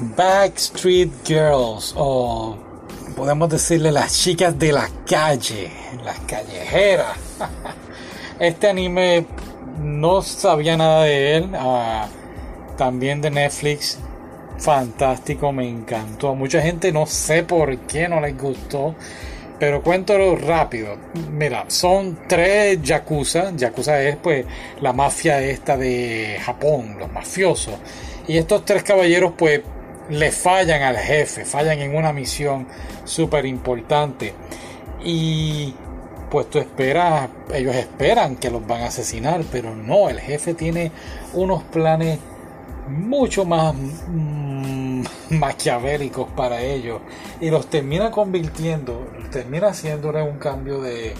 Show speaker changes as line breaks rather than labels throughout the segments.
Backstreet Girls o podemos decirle las chicas de la calle, las callejeras. Este anime no sabía nada de él, ah, también de Netflix, fantástico, me encantó. Mucha gente no sé por qué no les gustó, pero cuéntalo rápido. Mira, son tres yakuza. Yakuza es pues la mafia esta de Japón, los mafiosos. Y estos tres caballeros pues le fallan al jefe, fallan en una misión súper importante. Y pues tú esperas, ellos esperan que los van a asesinar, pero no, el jefe tiene unos planes mucho más mm, maquiavélicos para ellos y los termina convirtiendo, termina haciéndole un cambio de,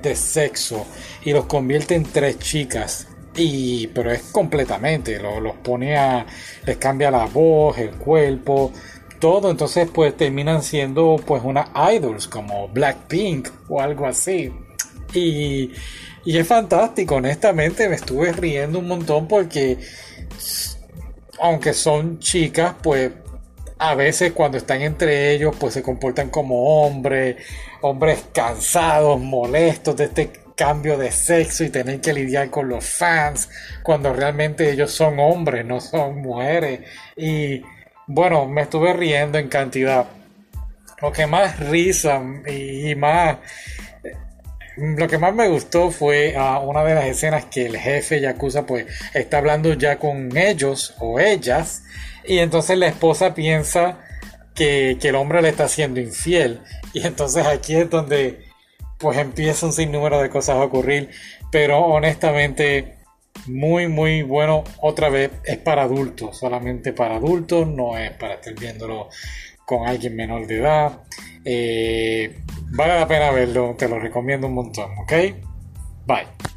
de sexo y los convierte en tres chicas y pero es completamente los pone a les cambia la voz el cuerpo todo. Entonces pues terminan siendo pues unas idols como Blackpink o algo así. Y, y es fantástico honestamente me estuve riendo un montón porque aunque son chicas pues a veces cuando están entre ellos pues se comportan como hombres hombres cansados molestos de este cambio de sexo y tener que lidiar con los fans cuando realmente ellos son hombres, no son mujeres. Y bueno, me estuve riendo en cantidad. Lo que más risa y más... Lo que más me gustó fue uh, una de las escenas que el jefe Yakuza pues está hablando ya con ellos o ellas y entonces la esposa piensa que, que el hombre le está siendo infiel y entonces aquí es donde pues empieza un sinnúmero de cosas a ocurrir, pero honestamente muy muy bueno otra vez es para adultos, solamente para adultos, no es para estar viéndolo con alguien menor de edad. Eh, vale la pena verlo, te lo recomiendo un montón, ¿ok? Bye.